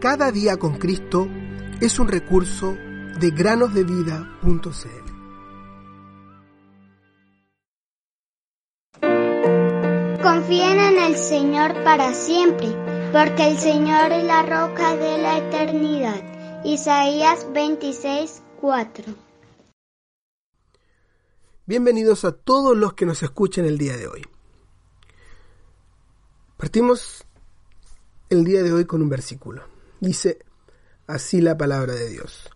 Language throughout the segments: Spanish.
Cada día con Cristo es un recurso de granosdevida.cl. Confíen en el Señor para siempre, porque el Señor es la roca de la eternidad. Isaías 26, 4. Bienvenidos a todos los que nos escuchan el día de hoy. Partimos el día de hoy con un versículo. Dice así la palabra de Dios.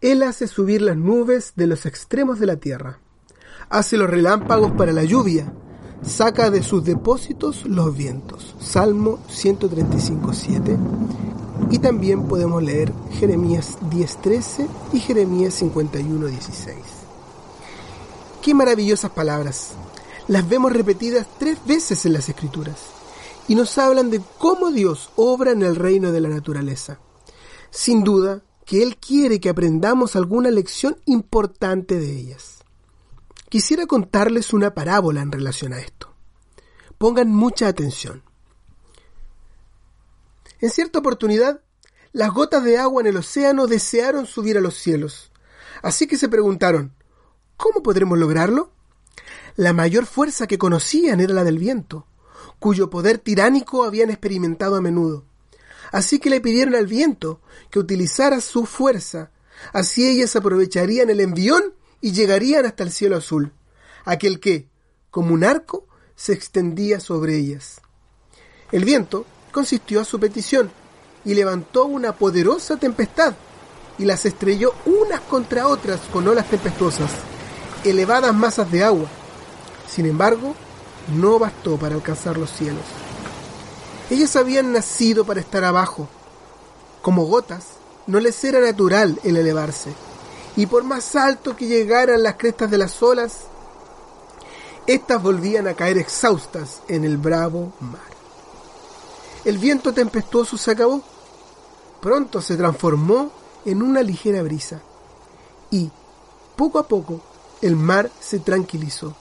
Él hace subir las nubes de los extremos de la tierra, hace los relámpagos para la lluvia, saca de sus depósitos los vientos. Salmo 135.7. Y también podemos leer Jeremías 10.13 y Jeremías 51.16. Qué maravillosas palabras. Las vemos repetidas tres veces en las escrituras y nos hablan de cómo Dios obra en el reino de la naturaleza. Sin duda que Él quiere que aprendamos alguna lección importante de ellas. Quisiera contarles una parábola en relación a esto. Pongan mucha atención. En cierta oportunidad, las gotas de agua en el océano desearon subir a los cielos, así que se preguntaron, ¿cómo podremos lograrlo? La mayor fuerza que conocían era la del viento, cuyo poder tiránico habían experimentado a menudo. Así que le pidieron al viento que utilizara su fuerza, así ellas aprovecharían el envión y llegarían hasta el cielo azul, aquel que, como un arco, se extendía sobre ellas. El viento consistió a su petición y levantó una poderosa tempestad y las estrelló unas contra otras con olas tempestuosas, elevadas masas de agua. Sin embargo, no bastó para alcanzar los cielos. Ellas habían nacido para estar abajo. Como gotas, no les era natural el elevarse, y por más alto que llegaran las crestas de las olas, éstas volvían a caer exhaustas en el bravo mar. El viento tempestuoso se acabó. Pronto se transformó en una ligera brisa, y, poco a poco, el mar se tranquilizó.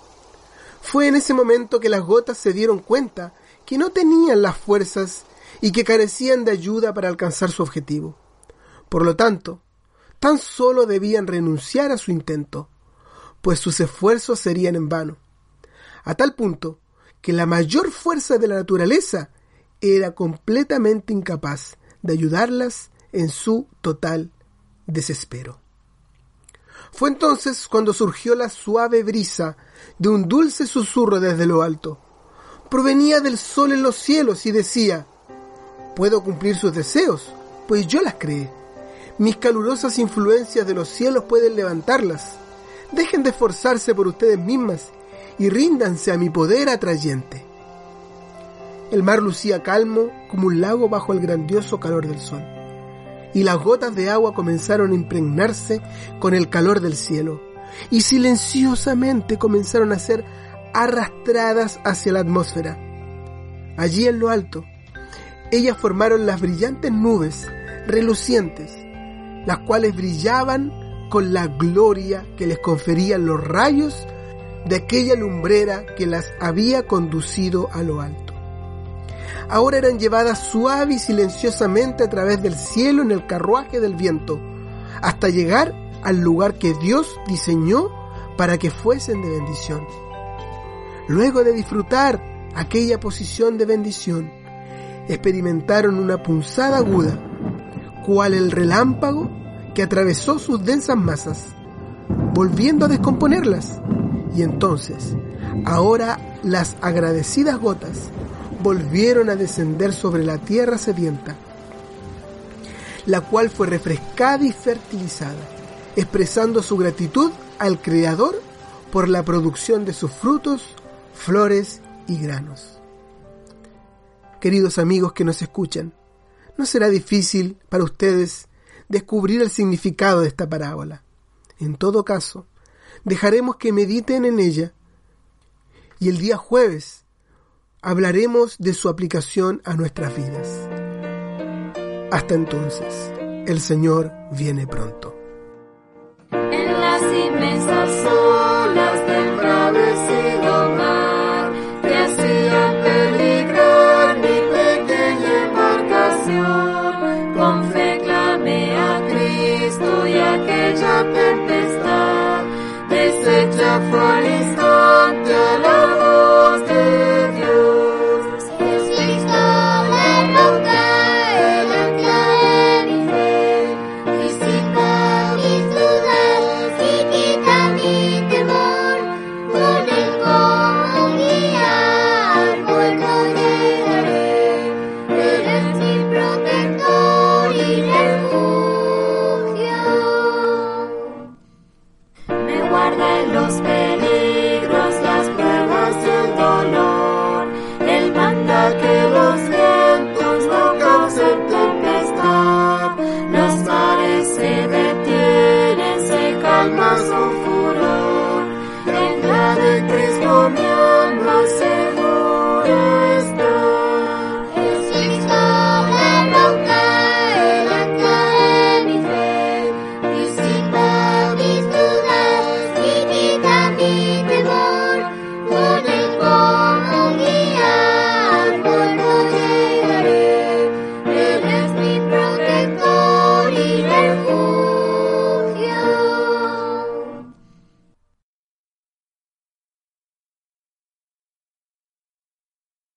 Fue en ese momento que las gotas se dieron cuenta que no tenían las fuerzas y que carecían de ayuda para alcanzar su objetivo. Por lo tanto, tan solo debían renunciar a su intento, pues sus esfuerzos serían en vano, a tal punto que la mayor fuerza de la naturaleza era completamente incapaz de ayudarlas en su total desespero. Fue entonces cuando surgió la suave brisa de un dulce susurro desde lo alto. Provenía del sol en los cielos y decía, puedo cumplir sus deseos, pues yo las creé. Mis calurosas influencias de los cielos pueden levantarlas. Dejen de esforzarse por ustedes mismas y ríndanse a mi poder atrayente. El mar lucía calmo como un lago bajo el grandioso calor del sol y las gotas de agua comenzaron a impregnarse con el calor del cielo, y silenciosamente comenzaron a ser arrastradas hacia la atmósfera. Allí en lo alto, ellas formaron las brillantes nubes relucientes, las cuales brillaban con la gloria que les conferían los rayos de aquella lumbrera que las había conducido a lo alto ahora eran llevadas suave y silenciosamente a través del cielo en el carruaje del viento, hasta llegar al lugar que Dios diseñó para que fuesen de bendición. Luego de disfrutar aquella posición de bendición, experimentaron una punzada aguda, cual el relámpago que atravesó sus densas masas, volviendo a descomponerlas. Y entonces, ahora las agradecidas gotas volvieron a descender sobre la tierra sedienta, la cual fue refrescada y fertilizada, expresando su gratitud al Creador por la producción de sus frutos, flores y granos. Queridos amigos que nos escuchan, no será difícil para ustedes descubrir el significado de esta parábola. En todo caso, dejaremos que mediten en ella y el día jueves hablaremos de su aplicación a nuestras vidas. Hasta entonces, el Señor viene pronto. your